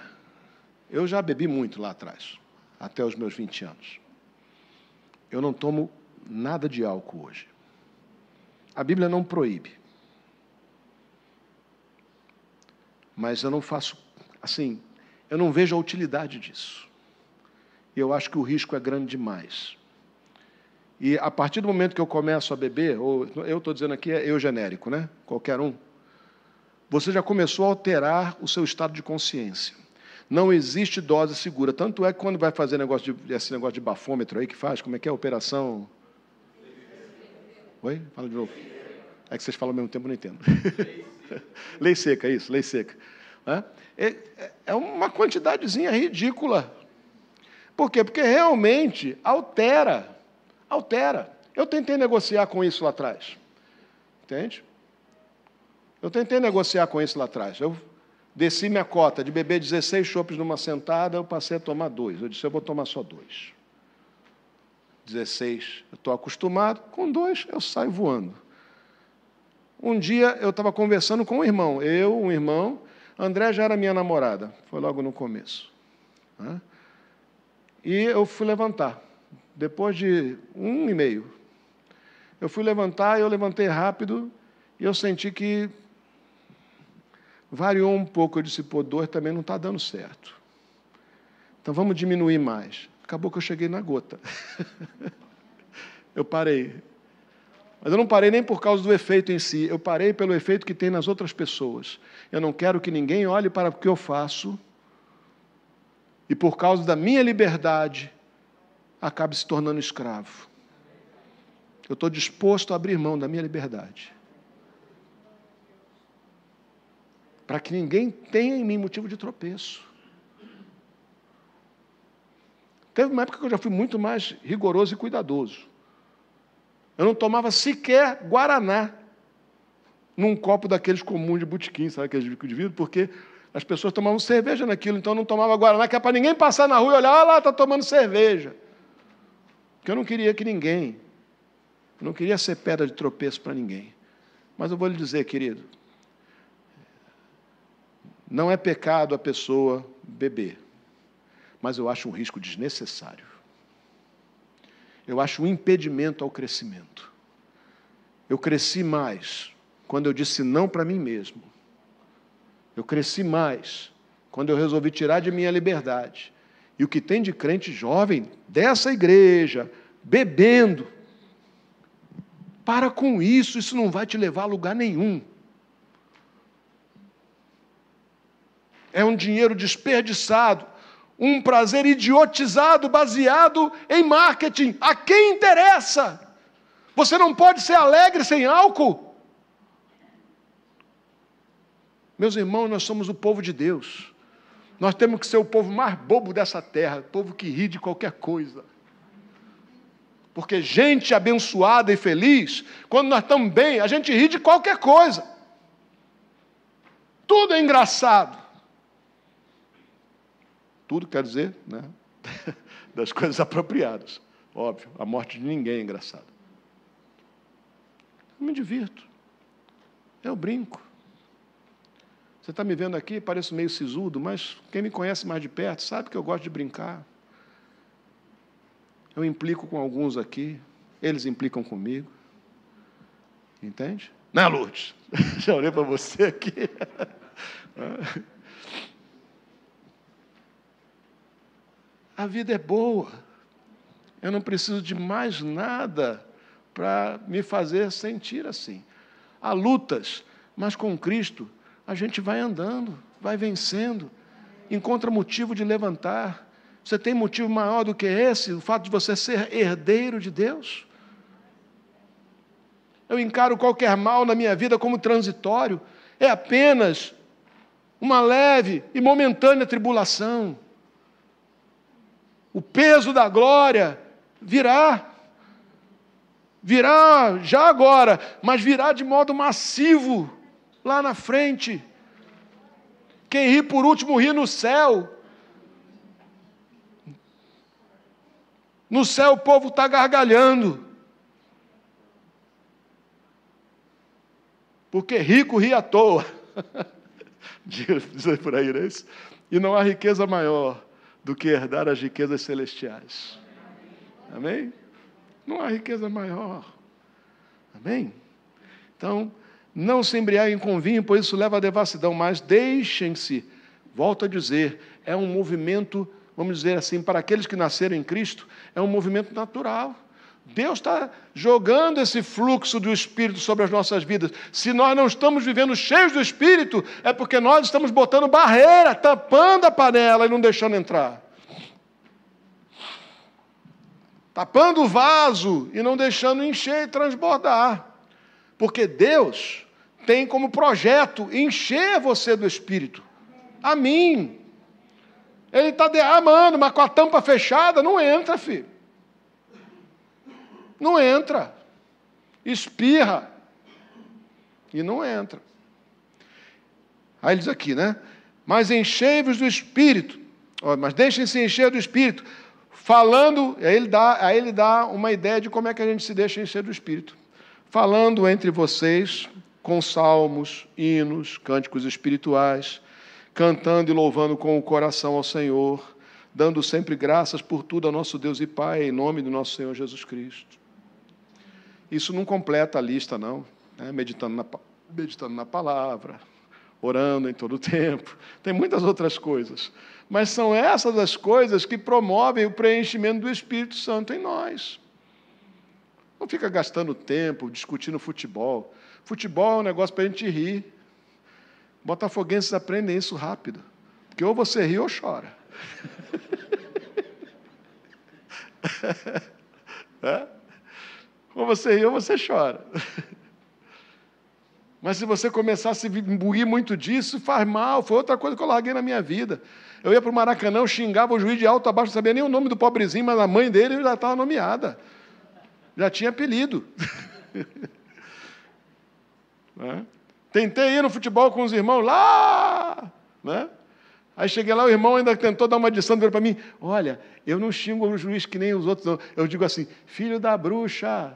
[SPEAKER 1] eu já bebi muito lá atrás, até os meus 20 anos. Eu não tomo nada de álcool hoje. A Bíblia não proíbe. Mas eu não faço, assim, eu não vejo a utilidade disso. Eu acho que o risco é grande demais. E a partir do momento que eu começo a beber, ou eu estou dizendo aqui é eu genérico, né? Qualquer um, você já começou a alterar o seu estado de consciência. Não existe dose segura. Tanto é que quando vai fazer negócio de, esse negócio de bafômetro aí que faz, como é que é a operação? Oi? Fala de novo. É que vocês falam ao mesmo tempo, não entendo. lei seca, isso, lei seca. É, é uma quantidadezinha ridícula. Por quê? Porque realmente altera. Altera. Eu tentei negociar com isso lá atrás. Entende? Eu tentei negociar com isso lá atrás. Eu desci minha cota de beber 16 chopes numa sentada, eu passei a tomar dois. Eu disse, eu vou tomar só dois. 16, eu estou acostumado, com dois eu saio voando. Um dia eu estava conversando com um irmão, eu, um irmão, André já era minha namorada, foi logo no começo. Né? E eu fui levantar, depois de um e meio. Eu fui levantar, eu levantei rápido e eu senti que variou um pouco. Eu disse, pô, dois também não está dando certo. Então vamos diminuir mais. Acabou que eu cheguei na gota. eu parei. Mas eu não parei nem por causa do efeito em si, eu parei pelo efeito que tem nas outras pessoas. Eu não quero que ninguém olhe para o que eu faço e, por causa da minha liberdade, acabe se tornando escravo. Eu estou disposto a abrir mão da minha liberdade. Para que ninguém tenha em mim motivo de tropeço. Teve uma época que eu já fui muito mais rigoroso e cuidadoso. Eu não tomava sequer Guaraná num copo daqueles comuns de botequim, sabe aqueles de vidro? Porque as pessoas tomavam cerveja naquilo, então eu não tomava Guaraná, que é para ninguém passar na rua e olhar, olha lá, está tomando cerveja. Porque eu não queria que ninguém, eu não queria ser pedra de tropeço para ninguém. Mas eu vou lhe dizer, querido, não é pecado a pessoa beber, mas eu acho um risco desnecessário eu acho um impedimento ao crescimento. Eu cresci mais quando eu disse não para mim mesmo. Eu cresci mais quando eu resolvi tirar de minha liberdade. E o que tem de crente jovem dessa igreja, bebendo, para com isso, isso não vai te levar a lugar nenhum. É um dinheiro desperdiçado um prazer idiotizado baseado em marketing. A quem interessa? Você não pode ser alegre sem álcool. Meus irmãos, nós somos o povo de Deus. Nós temos que ser o povo mais bobo dessa terra, o povo que ri de qualquer coisa. Porque gente abençoada e feliz, quando nós estamos bem, a gente ri de qualquer coisa. Tudo é engraçado. Tudo quer dizer, né? das coisas apropriadas. Óbvio, a morte de ninguém é engraçada. Eu me divirto. Eu brinco. Você está me vendo aqui, pareço meio sisudo, mas quem me conhece mais de perto sabe que eu gosto de brincar. Eu implico com alguns aqui, eles implicam comigo. Entende? Não é, Lourdes? Já olhei para você aqui. A vida é boa. Eu não preciso de mais nada para me fazer sentir assim. Há lutas, mas com Cristo a gente vai andando, vai vencendo, encontra motivo de levantar. Você tem motivo maior do que esse, o fato de você ser herdeiro de Deus? Eu encaro qualquer mal na minha vida como transitório, é apenas uma leve e momentânea tribulação o peso da glória virá. Virá já agora, mas virá de modo massivo lá na frente. Quem ri por último ri no céu. No céu o povo está gargalhando. Porque rico ri à toa. Diz por aí, não é isso? E não há riqueza maior do que herdar as riquezas celestiais. Amém? Não há riqueza maior. Amém? Então, não se embriaguem com vinho, pois isso leva à devassidão, mas deixem-se, volto a dizer, é um movimento, vamos dizer assim, para aqueles que nasceram em Cristo, é um movimento natural. Deus está jogando esse fluxo do Espírito sobre as nossas vidas. Se nós não estamos vivendo cheios do Espírito, é porque nós estamos botando barreira, tapando a panela e não deixando entrar. Tapando o vaso e não deixando encher e transbordar. Porque Deus tem como projeto encher você do Espírito. A mim. Ele está derramando, mas com a tampa fechada não entra, filho. Não entra. Espirra. E não entra. Aí ele diz aqui, né? Mas enchei-vos do Espírito. Mas deixem-se encher do Espírito. Falando, aí ele, dá, aí ele dá uma ideia de como é que a gente se deixa encher do Espírito. Falando entre vocês com salmos, hinos, cânticos espirituais, cantando e louvando com o coração ao Senhor, dando sempre graças por tudo ao nosso Deus e Pai, em nome do nosso Senhor Jesus Cristo. Isso não completa a lista, não. Né? Meditando, na, meditando na palavra, orando em todo o tempo. Tem muitas outras coisas. Mas são essas as coisas que promovem o preenchimento do Espírito Santo em nós. Não fica gastando tempo discutindo futebol. Futebol é um negócio para a gente rir. Botafoguenses aprendem isso rápido. Porque ou você ri ou chora. é? Ou você ri ou você chora. Mas se você começar a se imbuir muito disso, faz mal. Foi outra coisa que eu larguei na minha vida. Eu ia para o Maracanã, eu xingava o juiz de alto a baixo, não sabia nem o nome do pobrezinho, mas a mãe dele já estava nomeada. Já tinha apelido. né? Tentei ir no futebol com os irmãos lá. Né? Aí cheguei lá, o irmão ainda tentou dar uma adição, para mim: Olha, eu não xingo o juiz que nem os outros, não. Eu digo assim: Filho da bruxa.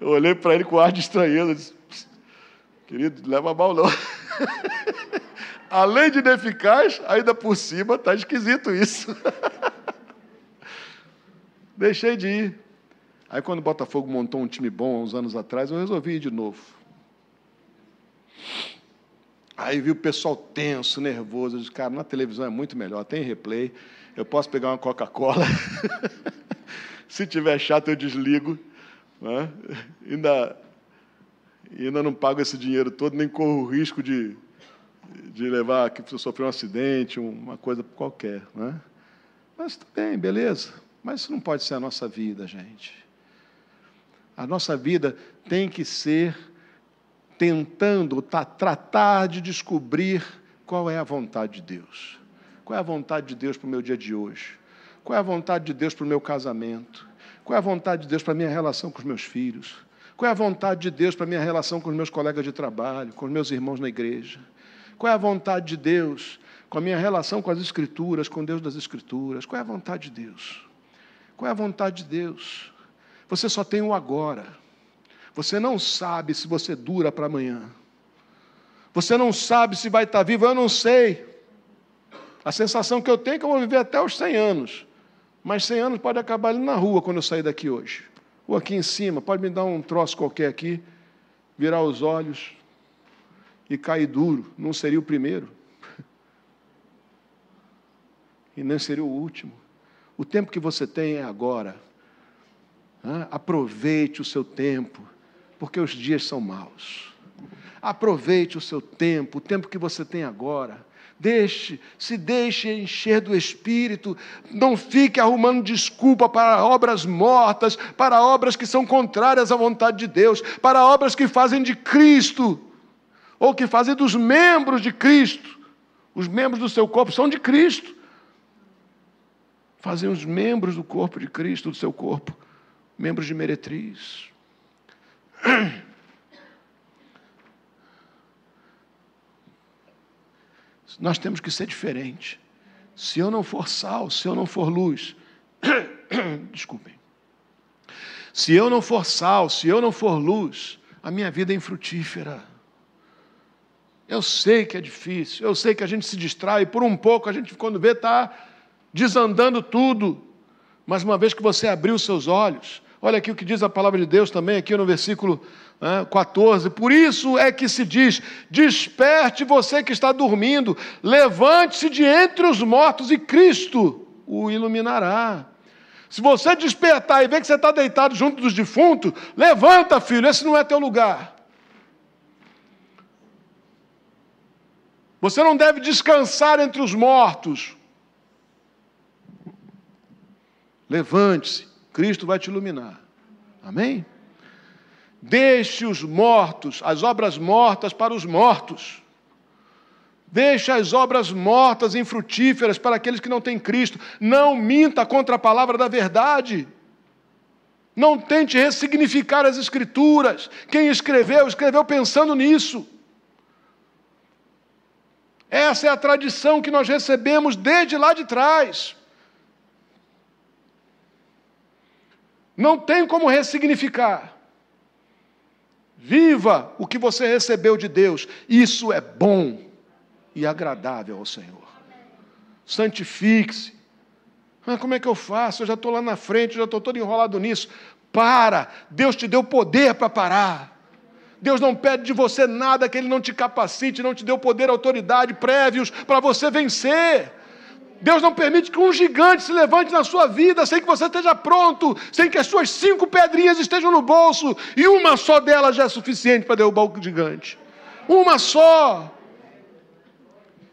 [SPEAKER 1] Eu olhei para ele com ar de estranheza. Disse, Querido, leva mal não. Além de ineficaz, ainda por cima está esquisito isso. Deixei de ir. Aí quando o Botafogo montou um time bom uns anos atrás, eu resolvi ir de novo. Aí vi o pessoal tenso, nervoso. Eu disse, cara, na televisão é muito melhor, tem replay. Eu posso pegar uma Coca-Cola. Se tiver chato, eu desligo. Né? Ainda ainda não pago esse dinheiro todo, nem corro o risco de, de levar que sofreu um acidente, uma coisa qualquer. Né? Mas tudo bem, beleza. Mas isso não pode ser a nossa vida, gente. A nossa vida tem que ser tentando tratar de descobrir qual é a vontade de Deus. Qual é a vontade de Deus para o meu dia de hoje? Qual é a vontade de Deus para o meu casamento? Qual é a vontade de Deus para a minha relação com os meus filhos? Qual é a vontade de Deus para a minha relação com os meus colegas de trabalho, com os meus irmãos na igreja? Qual é a vontade de Deus com a minha relação com as Escrituras, com Deus das Escrituras? Qual é a vontade de Deus? Qual é a vontade de Deus? Você só tem o agora. Você não sabe se você dura para amanhã. Você não sabe se vai estar vivo, eu não sei. A sensação que eu tenho é que eu vou viver até os 100 anos. Mas 100 anos pode acabar ali na rua quando eu sair daqui hoje ou aqui em cima, pode me dar um troço qualquer aqui, virar os olhos e cair duro. Não seria o primeiro. E nem seria o último. O tempo que você tem é agora. Aproveite o seu tempo, porque os dias são maus. Aproveite o seu tempo, o tempo que você tem agora. Deixe, se deixe encher do Espírito. Não fique arrumando desculpa para obras mortas, para obras que são contrárias à vontade de Deus, para obras que fazem de Cristo, ou que fazem dos membros de Cristo. Os membros do seu corpo são de Cristo. Fazem os membros do corpo de Cristo, do seu corpo, membros de meretriz. Nós temos que ser diferente. Se eu não for sal, se eu não for luz, desculpem. Se eu não for sal, se eu não for luz, a minha vida é infrutífera. Eu sei que é difícil, eu sei que a gente se distrai, por um pouco a gente, quando vê, está desandando tudo. Mas uma vez que você abriu seus olhos, olha aqui o que diz a palavra de Deus também, aqui no versículo 14. Por isso é que se diz: desperte você que está dormindo, levante-se de entre os mortos e Cristo o iluminará. Se você despertar e ver que você está deitado junto dos defuntos, levanta, filho, esse não é teu lugar. Você não deve descansar entre os mortos. Levante-se, Cristo vai te iluminar. Amém? Deixe os mortos, as obras mortas para os mortos. Deixe as obras mortas infrutíferas para aqueles que não têm Cristo. Não minta contra a palavra da verdade. Não tente ressignificar as Escrituras. Quem escreveu, escreveu pensando nisso. Essa é a tradição que nós recebemos desde lá de trás. Não tem como ressignificar. Viva o que você recebeu de Deus. Isso é bom e agradável ao Senhor. Santifique-se. Ah, como é que eu faço? Eu já estou lá na frente, já estou todo enrolado nisso. Para! Deus te deu poder para parar. Deus não pede de você nada que Ele não te capacite, não te deu poder, autoridade prévios para você vencer. Deus não permite que um gigante se levante na sua vida sem que você esteja pronto, sem que as suas cinco pedrinhas estejam no bolso, e uma só delas já é suficiente para derrubar o gigante. Uma só.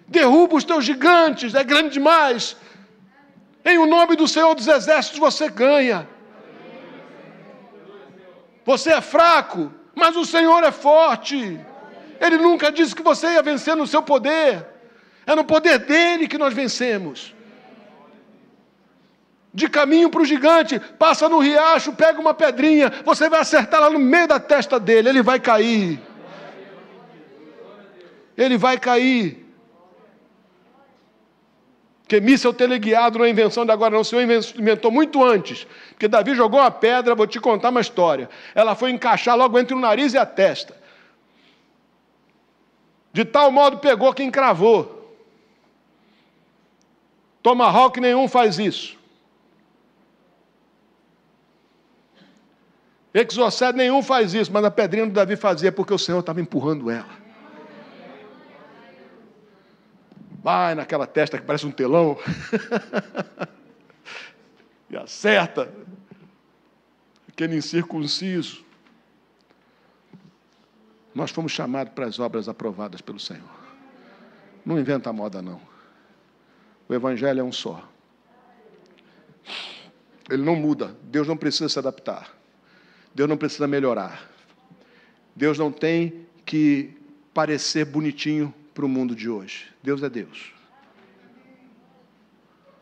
[SPEAKER 1] Derruba os teus gigantes, é grande demais. Em o nome do Senhor dos Exércitos você ganha. Você é fraco, mas o Senhor é forte. Ele nunca disse que você ia vencer no seu poder. É no poder dele que nós vencemos. De caminho para o gigante, passa no riacho, pega uma pedrinha, você vai acertar lá no meio da testa dele, ele vai cair. Ele vai cair. Porque míssel teleguiado não é invenção de agora, não. O Senhor inventou muito antes. Porque Davi jogou uma pedra, vou te contar uma história. Ela foi encaixar logo entre o nariz e a testa. De tal modo pegou que encravou. Tomahawk nenhum faz isso. Exocet nenhum faz isso, mas a pedrinha do Davi fazia porque o Senhor estava empurrando ela. Vai naquela testa que parece um telão. e acerta. Aquele incircunciso. Nós fomos chamados para as obras aprovadas pelo Senhor. Não inventa moda, não. O Evangelho é um só. Ele não muda. Deus não precisa se adaptar. Deus não precisa melhorar. Deus não tem que parecer bonitinho para o mundo de hoje. Deus é Deus.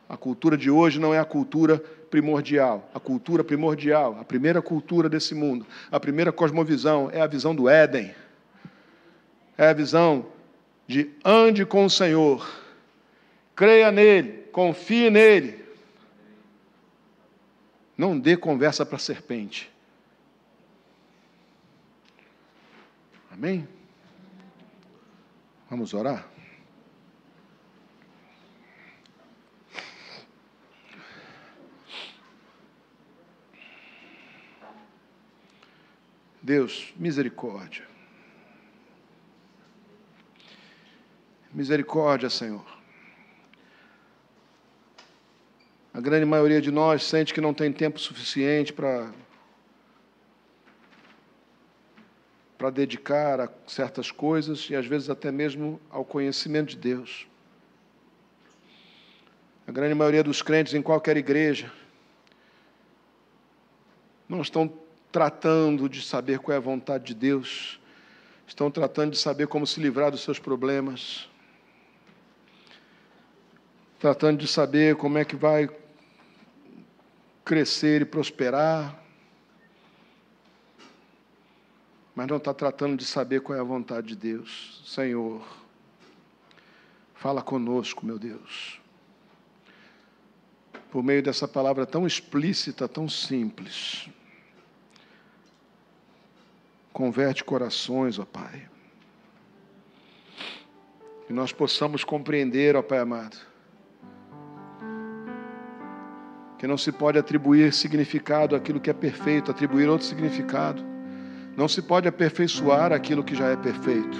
[SPEAKER 1] A cultura de hoje não é a cultura primordial. A cultura primordial, a primeira cultura desse mundo, a primeira cosmovisão é a visão do Éden. É a visão de ande com o Senhor creia nele, confie nele. Não dê conversa para a serpente. Amém? Vamos orar? Deus, misericórdia. Misericórdia, Senhor. A grande maioria de nós sente que não tem tempo suficiente para para dedicar a certas coisas e às vezes até mesmo ao conhecimento de Deus. A grande maioria dos crentes em qualquer igreja não estão tratando de saber qual é a vontade de Deus, estão tratando de saber como se livrar dos seus problemas, tratando de saber como é que vai crescer e prosperar, mas não está tratando de saber qual é a vontade de Deus. Senhor, fala conosco, meu Deus. Por meio dessa palavra tão explícita, tão simples. Converte corações, ó Pai. Que nós possamos compreender, ó Pai amado que não se pode atribuir significado àquilo que é perfeito, atribuir outro significado. Não se pode aperfeiçoar aquilo que já é perfeito.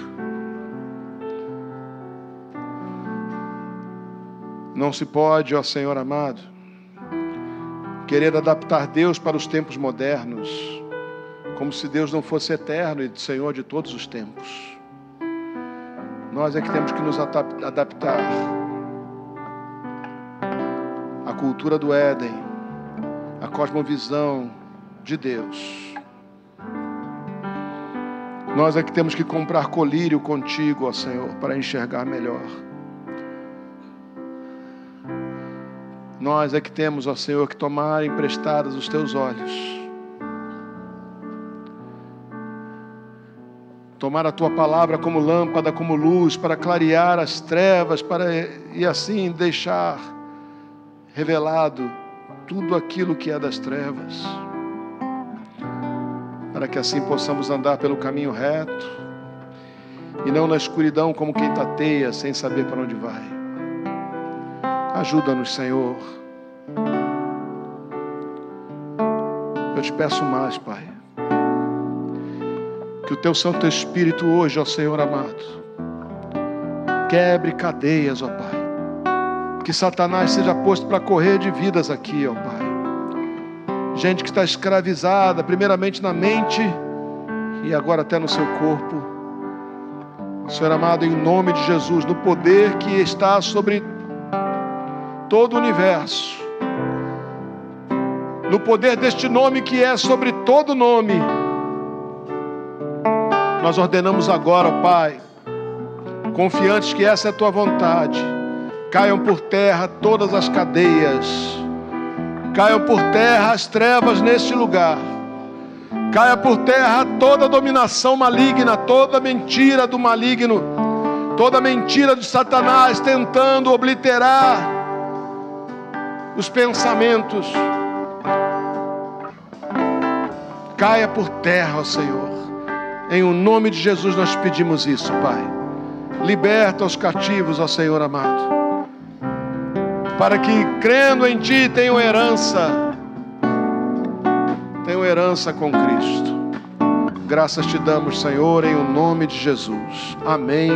[SPEAKER 1] Não se pode, ó Senhor amado, querer adaptar Deus para os tempos modernos, como se Deus não fosse eterno e Senhor de todos os tempos. Nós é que temos que nos adaptar cultura do Éden, a cosmovisão de Deus. Nós é que temos que comprar colírio contigo, ó Senhor, para enxergar melhor. Nós é que temos, ó Senhor, que tomar emprestados os teus olhos. Tomar a tua palavra como lâmpada, como luz, para clarear as trevas, para e assim deixar revelado tudo aquilo que é das trevas, para que assim possamos andar pelo caminho reto e não na escuridão como quem tateia sem saber para onde vai. Ajuda-nos, Senhor. Eu te peço mais, Pai. Que o teu Santo Espírito hoje, ó Senhor amado, quebre cadeias, ó Pai que Satanás seja posto para correr de vidas aqui, ó Pai. Gente que está escravizada, primeiramente na mente e agora até no seu corpo. Senhor amado, em nome de Jesus, no poder que está sobre todo o universo, no poder deste nome que é sobre todo nome, nós ordenamos agora, Pai, confiantes que essa é a tua vontade Caiam por terra todas as cadeias. Caiam por terra as trevas neste lugar. Caia por terra toda dominação maligna, toda mentira do maligno, toda mentira de Satanás tentando obliterar os pensamentos. Caia por terra, ó Senhor. Em o nome de Jesus nós pedimos isso, Pai. Liberta os cativos, ó Senhor amado para que crendo em Ti tenham herança, tenham herança com Cristo. Graças te damos, Senhor, em o nome de Jesus. Amém